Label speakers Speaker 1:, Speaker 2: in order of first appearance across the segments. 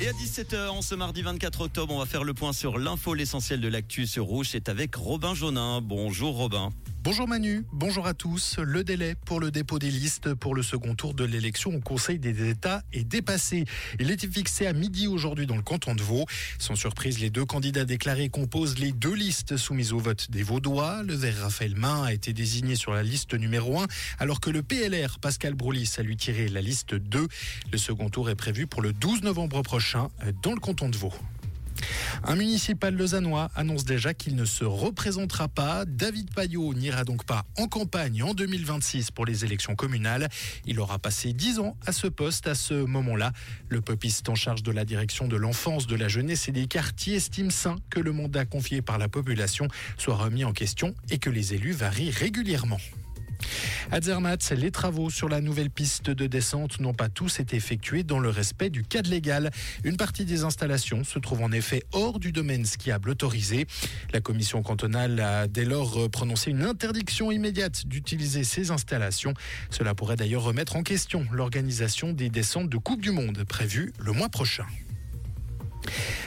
Speaker 1: Et à 17h, en ce mardi 24 octobre, on va faire le point sur l'info, l'essentiel de l'actu sur Rouge. C'est avec Robin Jaunin. Bonjour Robin.
Speaker 2: Bonjour Manu, bonjour à tous. Le délai pour le dépôt des listes pour le second tour de l'élection au Conseil des États est dépassé. Il était fixé à midi aujourd'hui dans le canton de Vaud. Sans surprise, les deux candidats déclarés composent les deux listes soumises au vote des Vaudois. Le vert Raphaël Main a été désigné sur la liste numéro 1, alors que le PLR Pascal Broulis a lui tiré la liste 2. Le second tour est prévu pour le 12 novembre prochain dans le canton de Vaud. Un municipal lausannois annonce déjà qu'il ne se représentera pas. David Payot n'ira donc pas en campagne en 2026 pour les élections communales. Il aura passé 10 ans à ce poste à ce moment-là. Le popiste en charge de la direction de l'enfance, de la jeunesse et des quartiers estime sain que le mandat confié par la population soit remis en question et que les élus varient régulièrement. À Zermatt, les travaux sur la nouvelle piste de descente n'ont pas tous été effectués dans le respect du cadre légal. Une partie des installations se trouve en effet hors du domaine skiable autorisé. La commission cantonale a dès lors prononcé une interdiction immédiate d'utiliser ces installations. Cela pourrait d'ailleurs remettre en question l'organisation des descentes de Coupe du Monde prévues le mois prochain.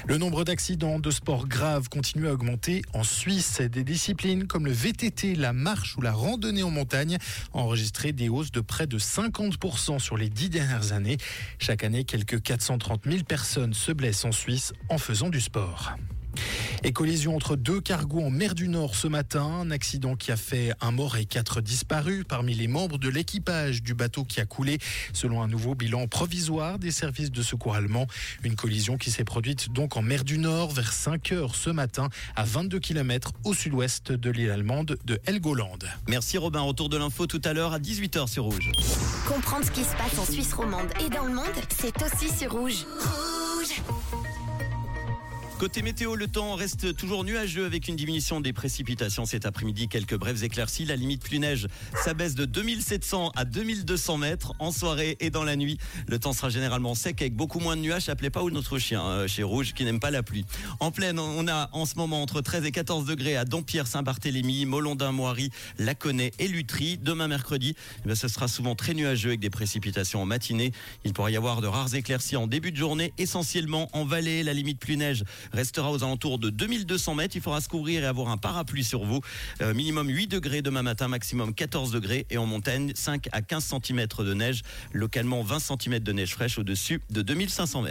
Speaker 2: Le nombre d'accidents de sport graves continue à augmenter en Suisse. Des disciplines comme le VTT, la marche ou la randonnée en montagne ont enregistré des hausses de près de 50% sur les dix dernières années. Chaque année, quelques 430 000 personnes se blessent en Suisse en faisant du sport. Et collision entre deux cargos en mer du Nord ce matin. Un accident qui a fait un mort et quatre disparus parmi les membres de l'équipage du bateau qui a coulé, selon un nouveau bilan provisoire des services de secours allemands. Une collision qui s'est produite donc en mer du Nord vers 5 heures ce matin à 22 km au sud-ouest de l'île allemande de Helgoland.
Speaker 1: Merci Robin. Retour de l'info tout à l'heure à 18h sur Rouge.
Speaker 3: Comprendre ce qui se passe en Suisse romande et dans le monde, c'est aussi sur Rouge. Rouge
Speaker 1: Côté météo, le temps reste toujours nuageux avec une diminution des précipitations cet après-midi. Quelques brèves éclaircies. La limite plus neige, ça baisse de 2700 à 2200 mètres en soirée et dans la nuit. Le temps sera généralement sec avec beaucoup moins de nuages. Appelez pas où notre chien euh, chez Rouge qui n'aime pas la pluie. En pleine, on a en ce moment entre 13 et 14 degrés à Dampierre, Saint-Barthélemy, Molondin, Moiry, Laconnet et Lutry. Demain mercredi, eh ce sera souvent très nuageux avec des précipitations en matinée. Il pourrait y avoir de rares éclaircies en début de journée, essentiellement en vallée. La limite plus neige restera aux alentours de 2200 mètres. Il faudra se couvrir et avoir un parapluie sur vous. Euh, minimum 8 degrés demain matin, maximum 14 degrés. Et en montagne, 5 à 15 cm de neige. Localement, 20 cm de neige fraîche au-dessus de 2500 mètres.